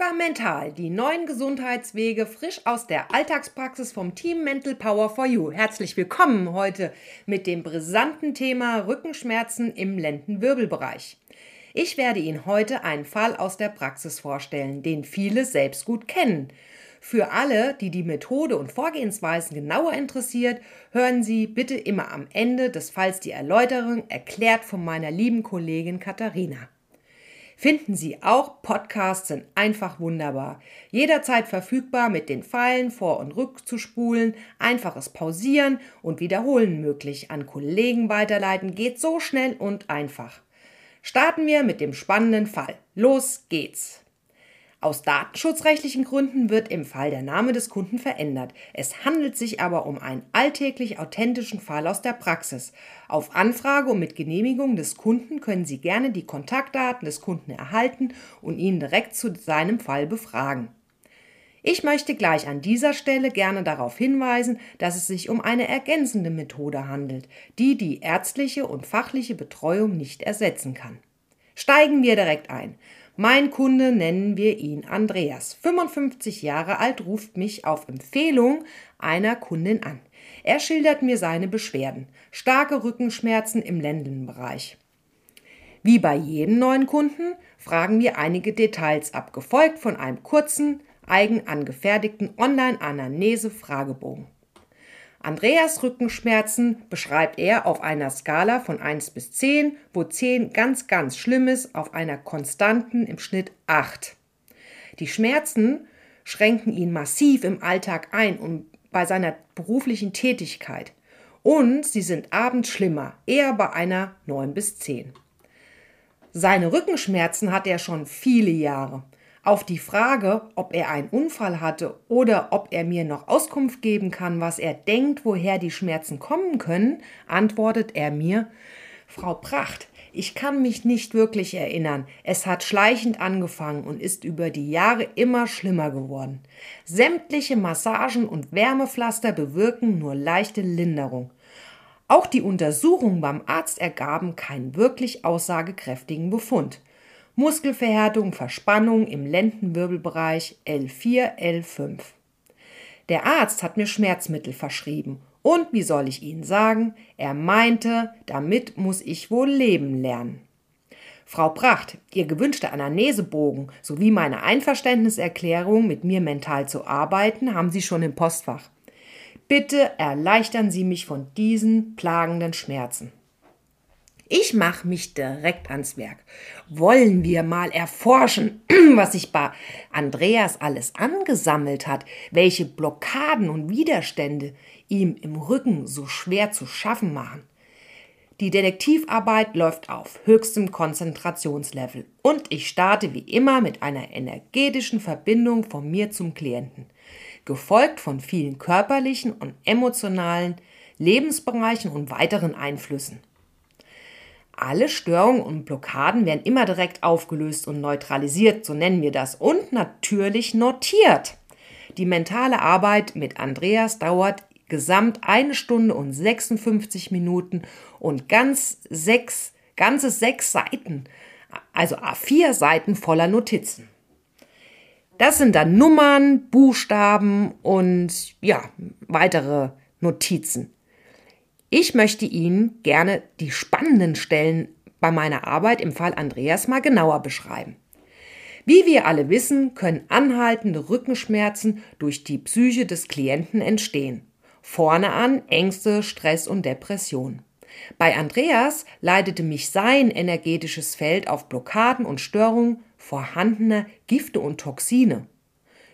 Yoga Mental, die neuen Gesundheitswege frisch aus der Alltagspraxis vom Team Mental Power for You. Herzlich willkommen heute mit dem brisanten Thema Rückenschmerzen im Lendenwirbelbereich. Ich werde Ihnen heute einen Fall aus der Praxis vorstellen, den viele selbst gut kennen. Für alle, die die Methode und Vorgehensweisen genauer interessiert, hören Sie bitte immer am Ende des Falls die Erläuterung erklärt von meiner lieben Kollegin Katharina finden Sie auch Podcasts sind einfach wunderbar. Jederzeit verfügbar mit den Pfeilen vor und rückzuspulen, einfaches Pausieren und Wiederholen möglich. An Kollegen weiterleiten geht so schnell und einfach. Starten wir mit dem spannenden Fall. Los geht's! Aus datenschutzrechtlichen Gründen wird im Fall der Name des Kunden verändert. Es handelt sich aber um einen alltäglich authentischen Fall aus der Praxis. Auf Anfrage und mit Genehmigung des Kunden können Sie gerne die Kontaktdaten des Kunden erhalten und ihn direkt zu seinem Fall befragen. Ich möchte gleich an dieser Stelle gerne darauf hinweisen, dass es sich um eine ergänzende Methode handelt, die die ärztliche und fachliche Betreuung nicht ersetzen kann. Steigen wir direkt ein. Mein Kunde nennen wir ihn Andreas. 55 Jahre alt, ruft mich auf Empfehlung einer Kundin an. Er schildert mir seine Beschwerden. Starke Rückenschmerzen im Lendenbereich. Wie bei jedem neuen Kunden fragen wir einige Details ab, gefolgt von einem kurzen, eigen angefertigten Online-Anamnese-Fragebogen. Andreas Rückenschmerzen beschreibt er auf einer Skala von 1 bis 10, wo 10 ganz, ganz schlimm ist, auf einer konstanten im Schnitt 8. Die Schmerzen schränken ihn massiv im Alltag ein und bei seiner beruflichen Tätigkeit. Und sie sind abends schlimmer, eher bei einer 9 bis 10. Seine Rückenschmerzen hat er schon viele Jahre. Auf die Frage, ob er einen Unfall hatte oder ob er mir noch Auskunft geben kann, was er denkt, woher die Schmerzen kommen können, antwortet er mir Frau Pracht, ich kann mich nicht wirklich erinnern. Es hat schleichend angefangen und ist über die Jahre immer schlimmer geworden. Sämtliche Massagen und Wärmepflaster bewirken nur leichte Linderung. Auch die Untersuchungen beim Arzt ergaben keinen wirklich aussagekräftigen Befund. Muskelverhärtung, Verspannung im Lendenwirbelbereich L4, L5. Der Arzt hat mir Schmerzmittel verschrieben. Und wie soll ich Ihnen sagen, er meinte, damit muss ich wohl leben lernen. Frau Pracht, Ihr gewünschter Anamnesebogen sowie meine Einverständniserklärung, mit mir mental zu arbeiten, haben Sie schon im Postfach. Bitte erleichtern Sie mich von diesen plagenden Schmerzen. Ich mache mich direkt ans Werk. Wollen wir mal erforschen, was sich bei Andreas alles angesammelt hat, welche Blockaden und Widerstände ihm im Rücken so schwer zu schaffen machen. Die Detektivarbeit läuft auf höchstem Konzentrationslevel und ich starte wie immer mit einer energetischen Verbindung von mir zum Klienten, gefolgt von vielen körperlichen und emotionalen Lebensbereichen und weiteren Einflüssen. Alle Störungen und Blockaden werden immer direkt aufgelöst und neutralisiert, so nennen wir das, und natürlich notiert. Die mentale Arbeit mit Andreas dauert gesamt eine Stunde und 56 Minuten und ganz sechs, ganze sechs Seiten, also A4 Seiten voller Notizen. Das sind dann Nummern, Buchstaben und ja, weitere Notizen. Ich möchte Ihnen gerne die spannenden Stellen bei meiner Arbeit im Fall Andreas mal genauer beschreiben. Wie wir alle wissen, können anhaltende Rückenschmerzen durch die Psyche des Klienten entstehen. Vorne an Ängste, Stress und Depression. Bei Andreas leitete mich sein energetisches Feld auf Blockaden und Störungen vorhandener Gifte und Toxine.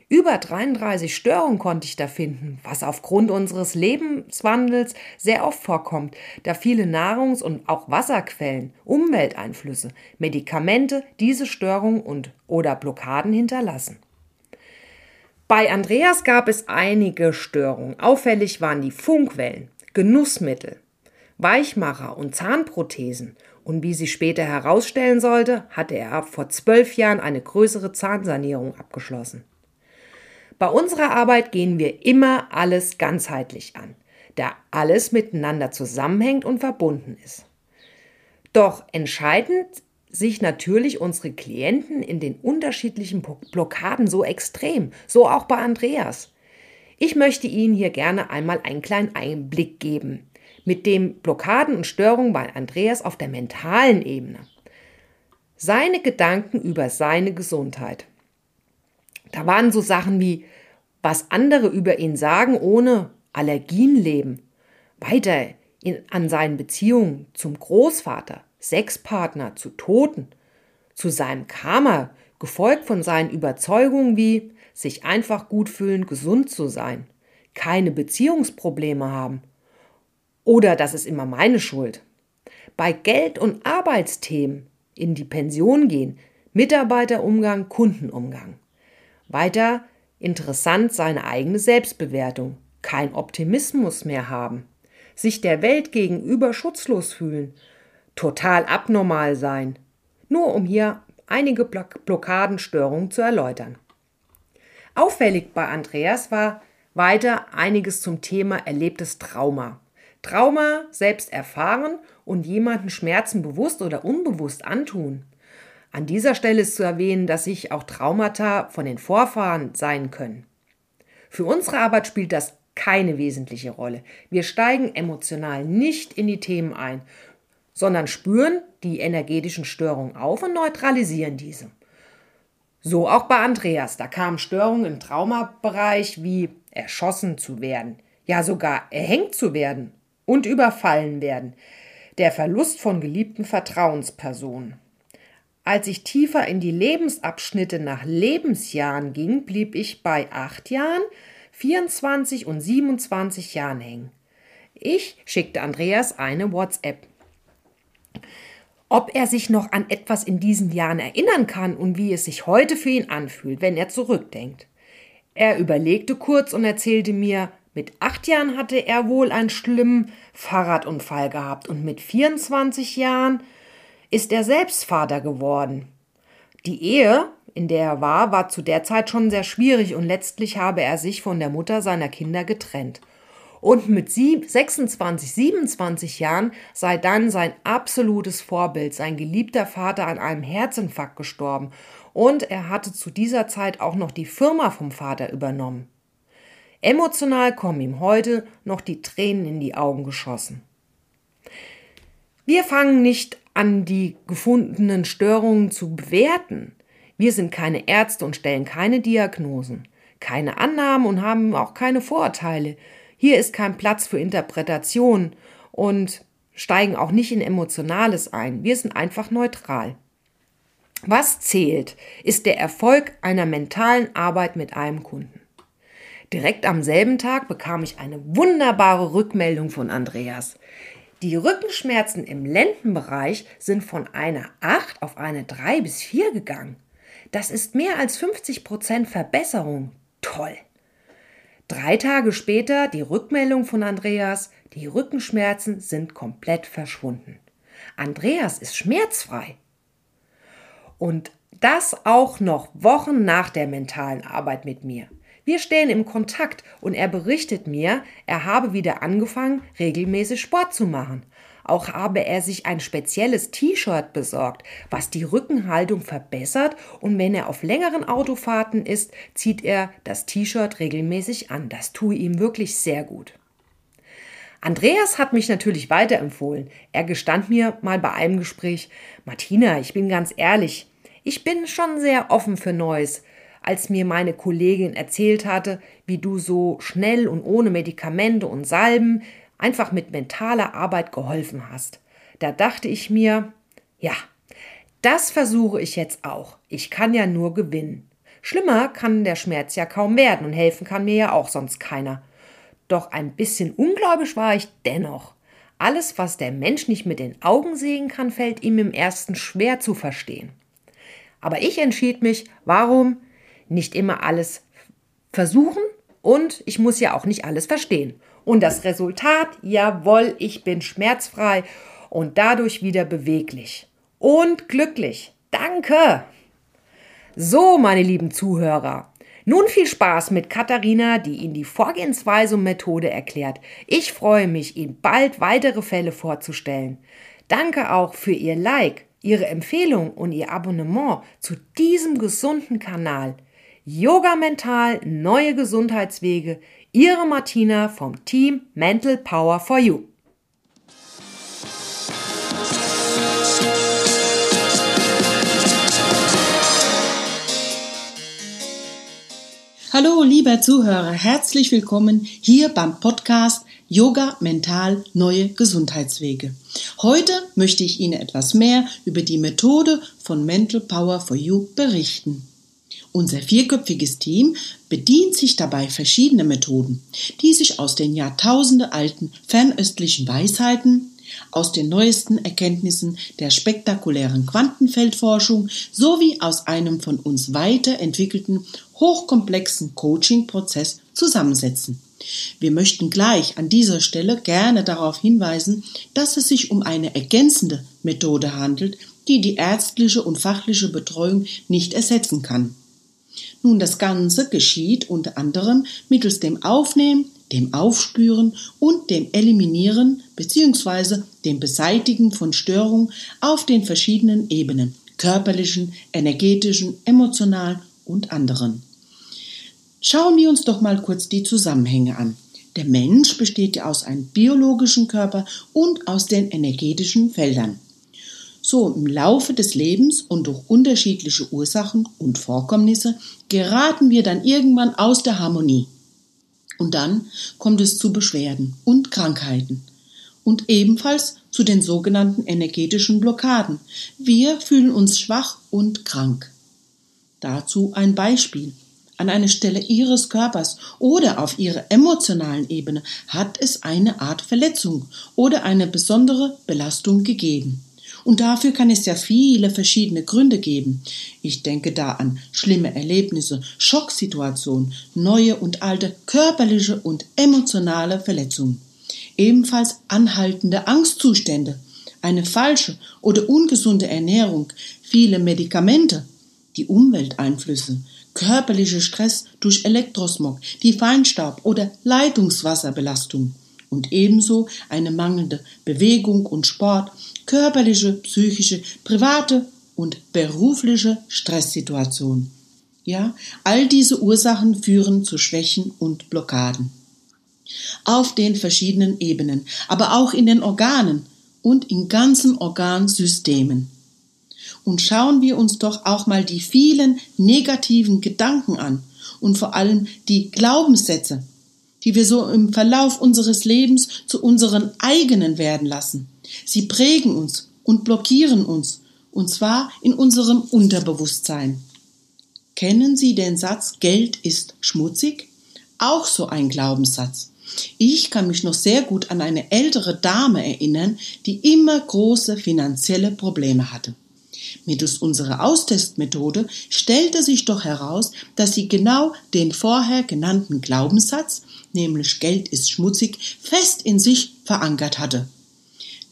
Über 33 Störungen konnte ich da finden, was aufgrund unseres Lebenswandels sehr oft vorkommt, da viele Nahrungs- und auch Wasserquellen, Umwelteinflüsse, Medikamente diese Störungen und oder Blockaden hinterlassen. Bei Andreas gab es einige Störungen. Auffällig waren die Funkwellen, Genussmittel, Weichmacher und Zahnprothesen. Und wie sich später herausstellen sollte, hatte er vor zwölf Jahren eine größere Zahnsanierung abgeschlossen. Bei unserer Arbeit gehen wir immer alles ganzheitlich an, da alles miteinander zusammenhängt und verbunden ist. Doch entscheidend sich natürlich unsere Klienten in den unterschiedlichen Blockaden so extrem, so auch bei Andreas. Ich möchte Ihnen hier gerne einmal einen kleinen Einblick geben mit den Blockaden und Störungen bei Andreas auf der mentalen Ebene. Seine Gedanken über seine Gesundheit. Da waren so Sachen wie, was andere über ihn sagen, ohne Allergien leben. Weiter in, an seinen Beziehungen zum Großvater, Sexpartner, zu Toten, zu seinem Karma, gefolgt von seinen Überzeugungen wie sich einfach gut fühlen, gesund zu sein, keine Beziehungsprobleme haben. Oder das ist immer meine Schuld. Bei Geld- und Arbeitsthemen in die Pension gehen, Mitarbeiterumgang, Kundenumgang. Weiter interessant seine eigene Selbstbewertung, kein Optimismus mehr haben, sich der Welt gegenüber schutzlos fühlen, total abnormal sein, nur um hier einige Blockadenstörungen zu erläutern. Auffällig bei Andreas war weiter einiges zum Thema erlebtes Trauma. Trauma selbst erfahren und jemanden Schmerzen bewusst oder unbewusst antun. An dieser Stelle ist zu erwähnen, dass sich auch Traumata von den Vorfahren sein können. Für unsere Arbeit spielt das keine wesentliche Rolle. Wir steigen emotional nicht in die Themen ein, sondern spüren die energetischen Störungen auf und neutralisieren diese. So auch bei Andreas. Da kamen Störungen im Traumabereich wie erschossen zu werden, ja sogar erhängt zu werden und überfallen werden. Der Verlust von geliebten Vertrauenspersonen. Als ich tiefer in die Lebensabschnitte nach Lebensjahren ging, blieb ich bei acht Jahren, 24 und 27 Jahren hängen. Ich schickte Andreas eine WhatsApp ob er sich noch an etwas in diesen Jahren erinnern kann und wie es sich heute für ihn anfühlt, wenn er zurückdenkt. Er überlegte kurz und erzählte mir, mit acht Jahren hatte er wohl einen schlimmen Fahrradunfall gehabt und mit 24 Jahren ist er selbst Vater geworden. Die Ehe, in der er war, war zu der Zeit schon sehr schwierig und letztlich habe er sich von der Mutter seiner Kinder getrennt und mit 26, 27 Jahren sei dann sein absolutes Vorbild, sein geliebter Vater an einem Herzinfarkt gestorben und er hatte zu dieser Zeit auch noch die Firma vom Vater übernommen. Emotional kommen ihm heute noch die Tränen in die Augen geschossen. Wir fangen nicht an, die gefundenen Störungen zu bewerten. Wir sind keine Ärzte und stellen keine Diagnosen, keine Annahmen und haben auch keine Vorurteile. Hier ist kein Platz für Interpretation und steigen auch nicht in Emotionales ein. Wir sind einfach neutral. Was zählt, ist der Erfolg einer mentalen Arbeit mit einem Kunden. Direkt am selben Tag bekam ich eine wunderbare Rückmeldung von Andreas. Die Rückenschmerzen im Lendenbereich sind von einer 8 auf eine 3 bis 4 gegangen. Das ist mehr als 50 Prozent Verbesserung. Toll! Drei Tage später die Rückmeldung von Andreas, die Rückenschmerzen sind komplett verschwunden. Andreas ist schmerzfrei. Und das auch noch Wochen nach der mentalen Arbeit mit mir. Wir stehen im Kontakt und er berichtet mir, er habe wieder angefangen, regelmäßig Sport zu machen. Auch habe er sich ein spezielles T-Shirt besorgt, was die Rückenhaltung verbessert und wenn er auf längeren Autofahrten ist, zieht er das T-Shirt regelmäßig an. Das tue ihm wirklich sehr gut. Andreas hat mich natürlich weiterempfohlen. Er gestand mir mal bei einem Gespräch, Martina, ich bin ganz ehrlich, ich bin schon sehr offen für Neues. Als mir meine Kollegin erzählt hatte, wie du so schnell und ohne Medikamente und Salben einfach mit mentaler Arbeit geholfen hast. Da dachte ich mir, ja, das versuche ich jetzt auch. Ich kann ja nur gewinnen. Schlimmer kann der Schmerz ja kaum werden und helfen kann mir ja auch sonst keiner. Doch ein bisschen ungläubig war ich dennoch. Alles, was der Mensch nicht mit den Augen sehen kann, fällt ihm im ersten schwer zu verstehen. Aber ich entschied mich, warum nicht immer alles versuchen und ich muss ja auch nicht alles verstehen. Und das Resultat, jawohl, ich bin schmerzfrei und dadurch wieder beweglich und glücklich. Danke! So, meine lieben Zuhörer, nun viel Spaß mit Katharina, die Ihnen die Vorgehensweise und Methode erklärt. Ich freue mich, Ihnen bald weitere Fälle vorzustellen. Danke auch für Ihr Like, Ihre Empfehlung und Ihr Abonnement zu diesem gesunden Kanal. Yoga Mental, neue Gesundheitswege. Ihre Martina vom Team Mental Power for You. Hallo, lieber Zuhörer, herzlich willkommen hier beim Podcast Yoga Mental Neue Gesundheitswege. Heute möchte ich Ihnen etwas mehr über die Methode von Mental Power for You berichten. Unser vierköpfiges Team bedient sich dabei verschiedener Methoden, die sich aus den Jahrtausende alten fernöstlichen Weisheiten, aus den neuesten Erkenntnissen der spektakulären Quantenfeldforschung sowie aus einem von uns weiterentwickelten hochkomplexen Coaching-Prozess zusammensetzen. Wir möchten gleich an dieser Stelle gerne darauf hinweisen, dass es sich um eine ergänzende Methode handelt, die die ärztliche und fachliche Betreuung nicht ersetzen kann. Nun, das Ganze geschieht unter anderem mittels dem Aufnehmen, dem Aufspüren und dem Eliminieren bzw. dem Beseitigen von Störungen auf den verschiedenen Ebenen körperlichen, energetischen, emotionalen und anderen. Schauen wir uns doch mal kurz die Zusammenhänge an. Der Mensch besteht ja aus einem biologischen Körper und aus den energetischen Feldern. So im Laufe des Lebens und durch unterschiedliche Ursachen und Vorkommnisse geraten wir dann irgendwann aus der Harmonie. Und dann kommt es zu Beschwerden und Krankheiten und ebenfalls zu den sogenannten energetischen Blockaden. Wir fühlen uns schwach und krank. Dazu ein Beispiel. An einer Stelle Ihres Körpers oder auf Ihrer emotionalen Ebene hat es eine Art Verletzung oder eine besondere Belastung gegeben. Und dafür kann es ja viele verschiedene Gründe geben. Ich denke da an schlimme Erlebnisse, Schocksituationen, neue und alte körperliche und emotionale Verletzungen. Ebenfalls anhaltende Angstzustände, eine falsche oder ungesunde Ernährung, viele Medikamente, die Umwelteinflüsse, körperlicher Stress durch Elektrosmog, die Feinstaub oder Leitungswasserbelastung und ebenso eine mangelnde Bewegung und Sport, körperliche, psychische, private und berufliche Stresssituation. Ja, all diese Ursachen führen zu Schwächen und Blockaden. Auf den verschiedenen Ebenen, aber auch in den Organen und in ganzen Organsystemen. Und schauen wir uns doch auch mal die vielen negativen Gedanken an und vor allem die Glaubenssätze, die wir so im Verlauf unseres Lebens zu unseren eigenen werden lassen. Sie prägen uns und blockieren uns, und zwar in unserem Unterbewusstsein. Kennen Sie den Satz Geld ist schmutzig? Auch so ein Glaubenssatz. Ich kann mich noch sehr gut an eine ältere Dame erinnern, die immer große finanzielle Probleme hatte. Mittels unserer Austestmethode stellte sich doch heraus, dass sie genau den vorher genannten Glaubenssatz, nämlich Geld ist schmutzig, fest in sich verankert hatte.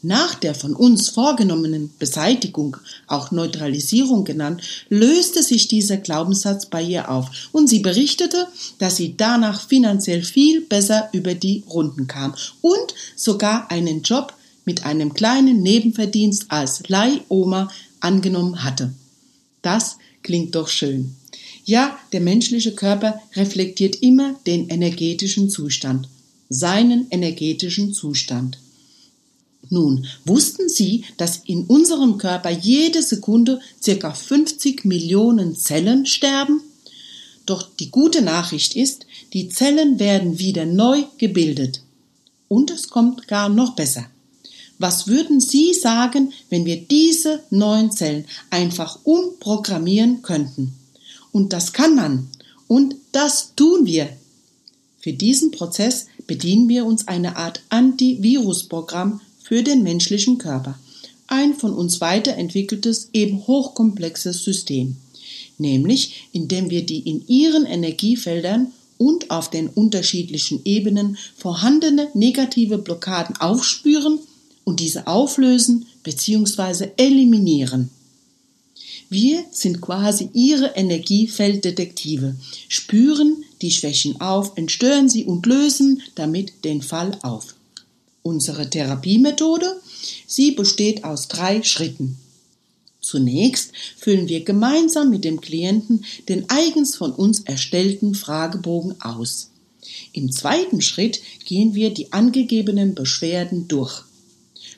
Nach der von uns vorgenommenen Beseitigung, auch Neutralisierung genannt, löste sich dieser Glaubenssatz bei ihr auf und sie berichtete, dass sie danach finanziell viel besser über die Runden kam und sogar einen Job mit einem kleinen Nebenverdienst als Leihoma angenommen hatte. Das klingt doch schön. Ja, der menschliche Körper reflektiert immer den energetischen Zustand, seinen energetischen Zustand. Nun, wussten Sie, dass in unserem Körper jede Sekunde circa 50 Millionen Zellen sterben? Doch die gute Nachricht ist, die Zellen werden wieder neu gebildet. Und es kommt gar noch besser. Was würden Sie sagen, wenn wir diese neuen Zellen einfach umprogrammieren könnten? Und das kann man. Und das tun wir. Für diesen Prozess bedienen wir uns einer Art Antivirusprogramm für den menschlichen Körper. Ein von uns weiterentwickeltes, eben hochkomplexes System. Nämlich, indem wir die in ihren Energiefeldern und auf den unterschiedlichen Ebenen vorhandene negative Blockaden aufspüren und diese auflösen bzw. eliminieren. Wir sind quasi ihre Energiefelddetektive, spüren die Schwächen auf, entstören sie und lösen damit den Fall auf. Unsere Therapiemethode, sie besteht aus drei Schritten. Zunächst füllen wir gemeinsam mit dem Klienten den eigens von uns erstellten Fragebogen aus. Im zweiten Schritt gehen wir die angegebenen Beschwerden durch.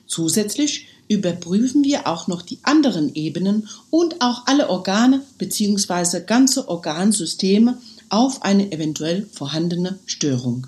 Zusätzlich überprüfen wir auch noch die anderen Ebenen und auch alle Organe bzw. ganze Organsysteme auf eine eventuell vorhandene Störung.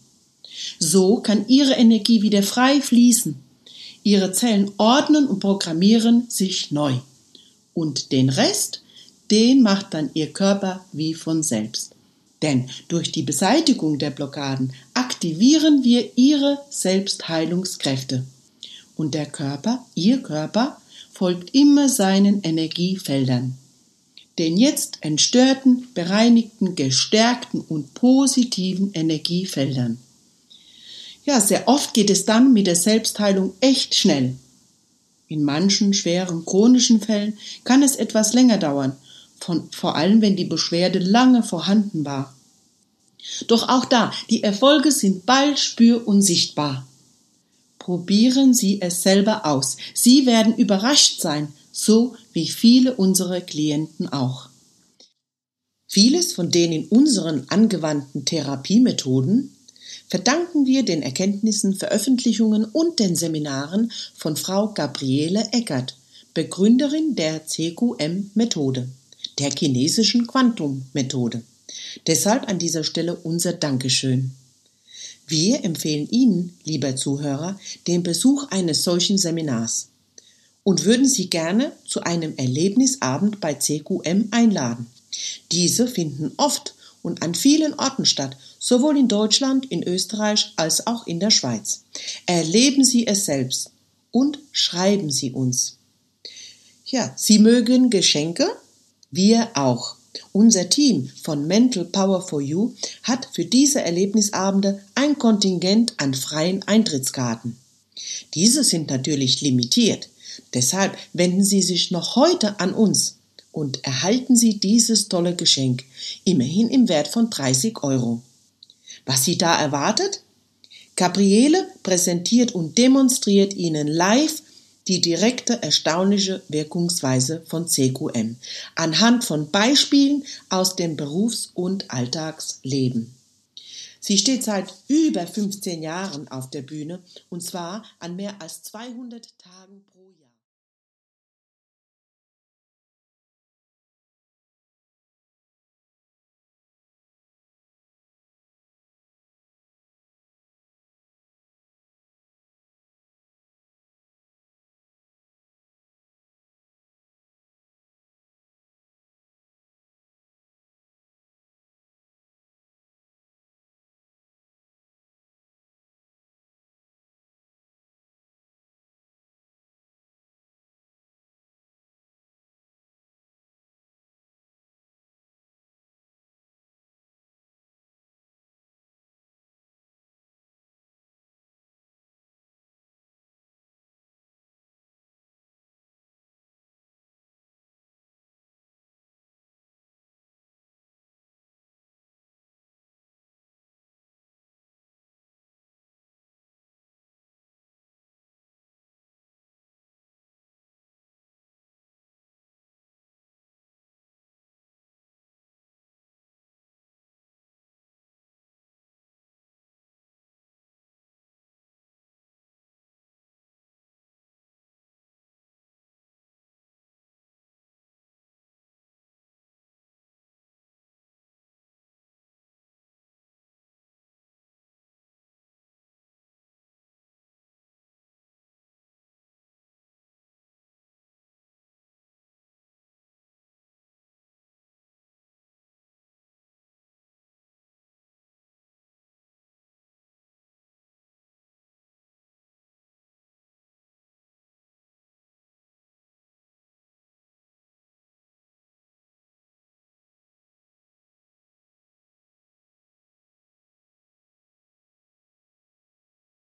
So kann Ihre Energie wieder frei fließen. Ihre Zellen ordnen und programmieren sich neu. Und den Rest den macht dann Ihr Körper wie von selbst. Denn durch die Beseitigung der Blockaden aktivieren wir Ihre Selbstheilungskräfte. Und der Körper, Ihr Körper, folgt immer seinen Energiefeldern. Den jetzt entstörten, bereinigten, gestärkten und positiven Energiefeldern. Ja, sehr oft geht es dann mit der Selbstheilung echt schnell. In manchen schweren chronischen Fällen kann es etwas länger dauern von, vor allem wenn die Beschwerde lange vorhanden war. Doch auch da, die Erfolge sind bald spür- und sichtbar. Probieren Sie es selber aus. Sie werden überrascht sein, so wie viele unserer Klienten auch. Vieles von den in unseren angewandten Therapiemethoden verdanken wir den Erkenntnissen, Veröffentlichungen und den Seminaren von Frau Gabriele Eckert, Begründerin der CQM-Methode der chinesischen Quantum-Methode. Deshalb an dieser Stelle unser Dankeschön. Wir empfehlen Ihnen, lieber Zuhörer, den Besuch eines solchen Seminars und würden Sie gerne zu einem Erlebnisabend bei CQM einladen. Diese finden oft und an vielen Orten statt, sowohl in Deutschland, in Österreich als auch in der Schweiz. Erleben Sie es selbst und schreiben Sie uns. Ja, Sie mögen Geschenke wir auch. Unser Team von Mental Power for You hat für diese Erlebnisabende ein Kontingent an freien Eintrittskarten. Diese sind natürlich limitiert. Deshalb wenden Sie sich noch heute an uns und erhalten Sie dieses tolle Geschenk, immerhin im Wert von 30 Euro. Was Sie da erwartet? Gabriele präsentiert und demonstriert Ihnen live die direkte erstaunliche Wirkungsweise von CQM anhand von Beispielen aus dem Berufs- und Alltagsleben. Sie steht seit über 15 Jahren auf der Bühne und zwar an mehr als 200 Tagen